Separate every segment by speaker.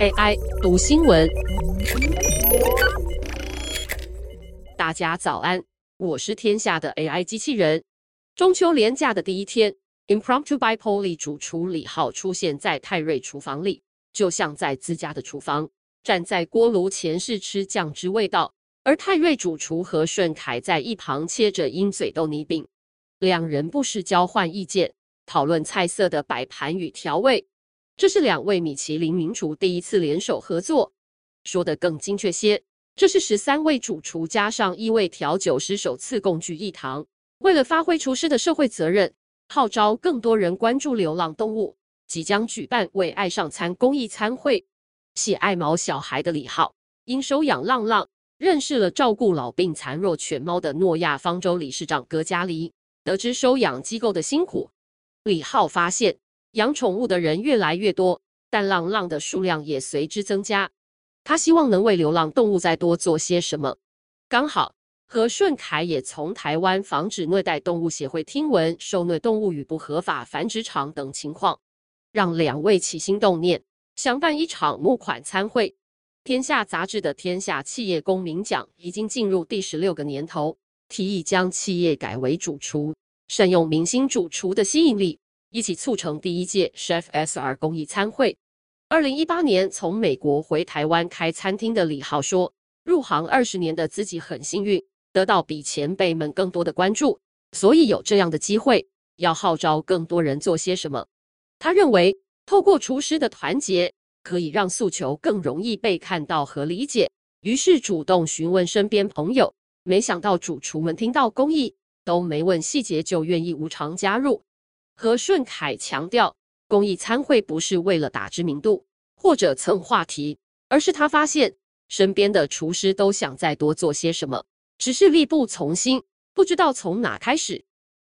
Speaker 1: AI 读新闻，大家早安，我是天下的 AI 机器人。中秋连假的第一天，Impromptu by Polly 主厨李浩出现在泰瑞厨房里，就像在自家的厨房，站在锅炉前试吃酱汁味道，而泰瑞主厨和顺凯在一旁切着鹰嘴豆泥饼，两人不时交换意见，讨论菜色的摆盘与调味。这是两位米其林名厨第一次联手合作，说得更精确些，这是十三位主厨加上一位调酒师首次共聚一堂，为了发挥厨师的社会责任，号召更多人关注流浪动物，即将举办为爱上餐公益餐会。喜爱毛小孩的李浩，因收养浪浪，认识了照顾老病残弱犬猫的诺亚方舟理事长葛嘉黎，得知收养机构的辛苦，李浩发现。养宠物的人越来越多，但浪浪的数量也随之增加。他希望能为流浪动物再多做些什么。刚好和顺凯也从台湾防止虐待动物协会听闻受虐动物与不合法繁殖场等情况，让两位起心动念，想办一场募款餐会。天下杂志的天下企业公民奖已经进入第十六个年头，提议将企业改为主厨，善用明星主厨的吸引力。一起促成第一届 Chef SR 公益餐会。二零一八年从美国回台湾开餐厅的李浩说，入行二十年的自己很幸运，得到比前辈们更多的关注，所以有这样的机会，要号召更多人做些什么。他认为，透过厨师的团结，可以让诉求更容易被看到和理解，于是主动询问身边朋友，没想到主厨们听到公益，都没问细节就愿意无偿加入。何顺凯强调，公益餐会不是为了打知名度或者蹭话题，而是他发现身边的厨师都想再多做些什么，只是力不从心，不知道从哪开始。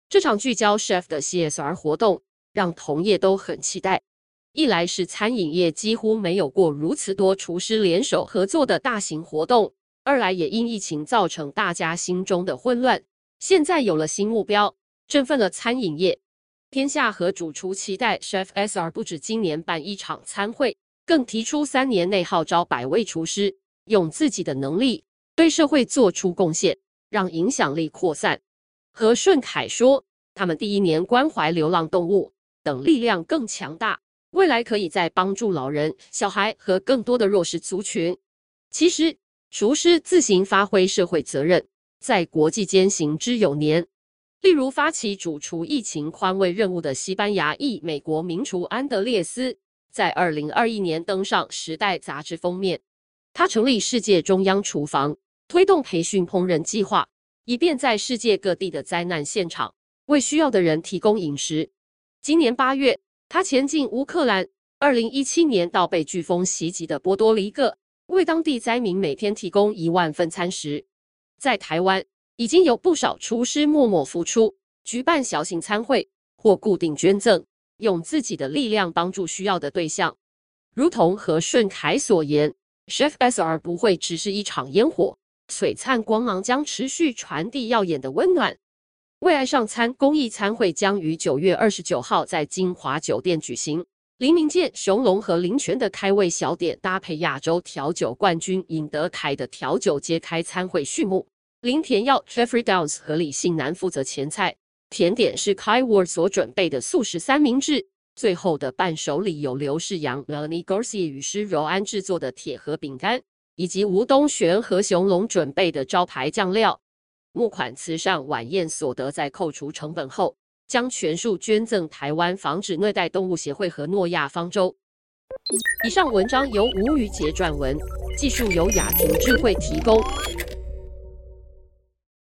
Speaker 1: 这场聚焦 chef 的 CSR 活动，让同业都很期待。一来是餐饮业几乎没有过如此多厨师联手合作的大型活动，二来也因疫情造成大家心中的混乱，现在有了新目标，振奋了餐饮业。天下和主厨期待 Chef SR 不止今年办一场餐会，更提出三年内号召百位厨师，用自己的能力对社会做出贡献，让影响力扩散。和顺凯说，他们第一年关怀流浪动物等力量更强大，未来可以再帮助老人、小孩和更多的弱势族群。其实，厨师自行发挥社会责任，在国际间行之有年。例如，发起主厨疫情宽慰任务的西班牙裔美国名厨安德烈斯，在二零二一年登上《时代》杂志封面。他成立世界中央厨房，推动培训烹饪计划，以便在世界各地的灾难现场为需要的人提供饮食。今年八月，他前进乌克兰，二零一七年到被飓风袭击的波多黎各，为当地灾民每天提供一万份餐食。在台湾，已经有不少厨师默默付出，举办小型餐会或固定捐赠，用自己的力量帮助需要的对象。如同和顺凯所言，Chef SR 不会只是一场烟火，璀璨光芒将持续传递耀眼的温暖。为爱上餐公益餐会将于九月二十九号在金华酒店举行，林明健、熊龙和林泉的开胃小点搭配亚洲调酒冠军尹德凯的调酒，揭开餐会序幕。林田耀、Jeffrey Downs 和李信男负责前菜，甜点是 Kai Ward 所准备的素食三明治。最后的伴手礼有刘世阳、Melanie Garcia 与施柔安制作的铁盒饼干，以及吴东璇和熊龙准备的招牌酱料。募款慈善晚宴所得在扣除成本后，将全数捐赠台湾防止虐待动物协会和诺亚方舟。以上文章由吴宇杰撰文，技术由雅婷智慧提供。